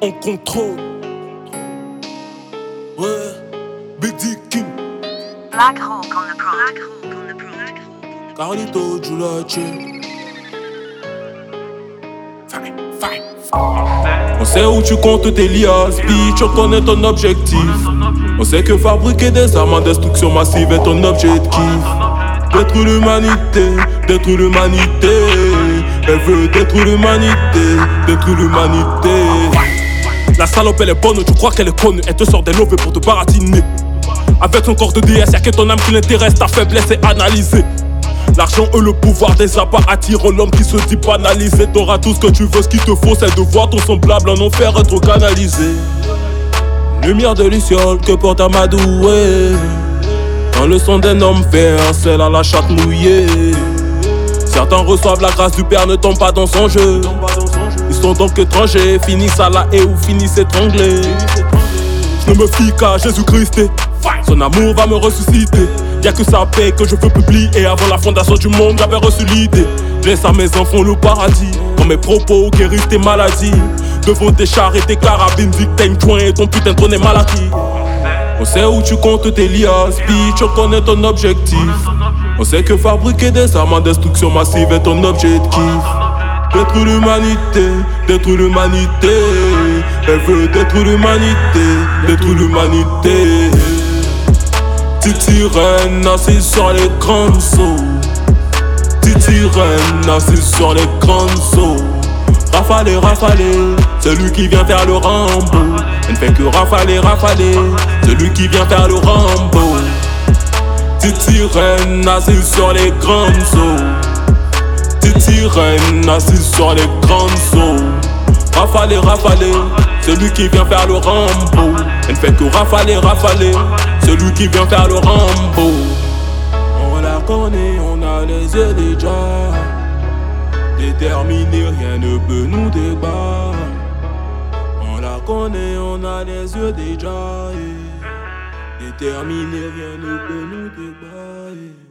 on contrôle. Ouais, Big Dick King, Black Hawk on the pro. Black Hawk on the pro. Carlito Giulace. On sait où tu comptes tes liasses, bitch, on connaît ton objectif. On sait que fabriquer des armes en destruction massive est ton objectif. Détruire l'humanité, détruire l'humanité. Elle veut détruire l'humanité, détruire l'humanité. Salope elle est bonne, tu crois qu'elle est connue, elle te sort des lovés pour te baratiner. Avec ton corps de DS, y'a que ton âme qui l'intéresse, ta faiblesse est analysée. L'argent et le pouvoir des appâts attirent l'homme qui se dit banalisé. T'auras tout ce que tu veux, ce qu'il te faut, c'est de voir ton semblable en enfer être canalisé. Lumière de luciole que porte Amadoué. Dans le son d'un homme vert, celle à la chatte mouillée. Certains reçoivent la grâce du Père, ne tombent pas dans son jeu. Sont donc étrangers, finissent à la haie ou finissent étranglés. Je ne me fie qu'à Jésus-Christ. Son amour va me ressusciter. Y'a que sa paix que je veux publier. Et avant la fondation du monde, j'avais reçu l'idée. Laisse à mes enfants le paradis. Quand mes propos guérissent tes maladies. Devant tes chars et tes carabines, victimes, joint et ton putain de trône est mal. On sait où tu comptes tes liasses, bitch, on connaît ton objectif. On sait que fabriquer des armes en destruction massive est ton objectif. Détruire l'humanité, détruire l'humanité. Elle veut détruire l'humanité, détruire l'humanité. Petite sirène assise sur les grandes eaux. Petite sirène assise sur les grandes eaux. Rafaler, rafaler, celui qui vient faire le Rambo. Elle ne fait que rafaler, rafaler, celui qui vient faire le Rambo. Petite sirène assise sur les grandes eaux. Petite sirène assise sur les grandes eaux. Rafaler, rafaler, celui qui vient faire le Rambo. Elle ne fait que rafaler, rafaler, celui qui vient faire le Rambo. On la connaît, on a les yeux déjà. Déterminé, rien ne peut nous débattre. On la connaît, on a les yeux déjà. Déterminé, rien ne peut nous débattre.